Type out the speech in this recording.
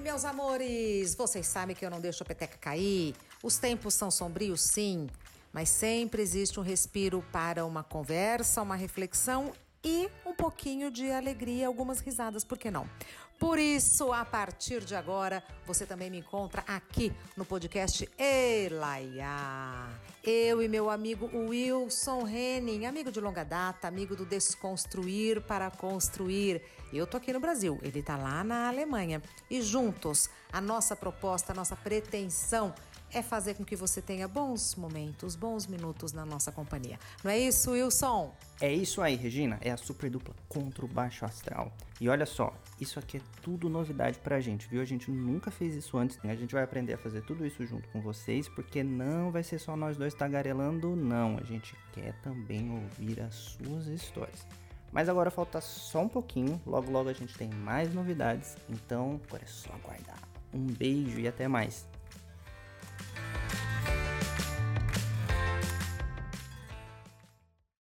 meus amores! Vocês sabem que eu não deixo a peteca cair. Os tempos são sombrios, sim, mas sempre existe um respiro para uma conversa, uma reflexão e um pouquinho de alegria, algumas risadas, por que não? Por isso, a partir de agora, você também me encontra aqui no podcast Elaia. Eu e meu amigo Wilson Henning, amigo de longa data, amigo do Desconstruir para Construir. Eu tô aqui no Brasil, ele tá lá na Alemanha. E juntos, a nossa proposta, a nossa pretensão é fazer com que você tenha bons momentos, bons minutos na nossa companhia. Não é isso, Wilson? É isso aí, Regina. É a super dupla contra o baixo astral. E olha só, isso aqui é tudo novidade pra gente, viu? A gente nunca fez isso antes. A gente vai aprender a fazer tudo isso junto com vocês, porque não vai ser só nós dois tagarelando, não. A gente quer também ouvir as suas histórias. Mas agora falta só um pouquinho, logo logo a gente tem mais novidades, então agora é só aguardar. Um beijo e até mais.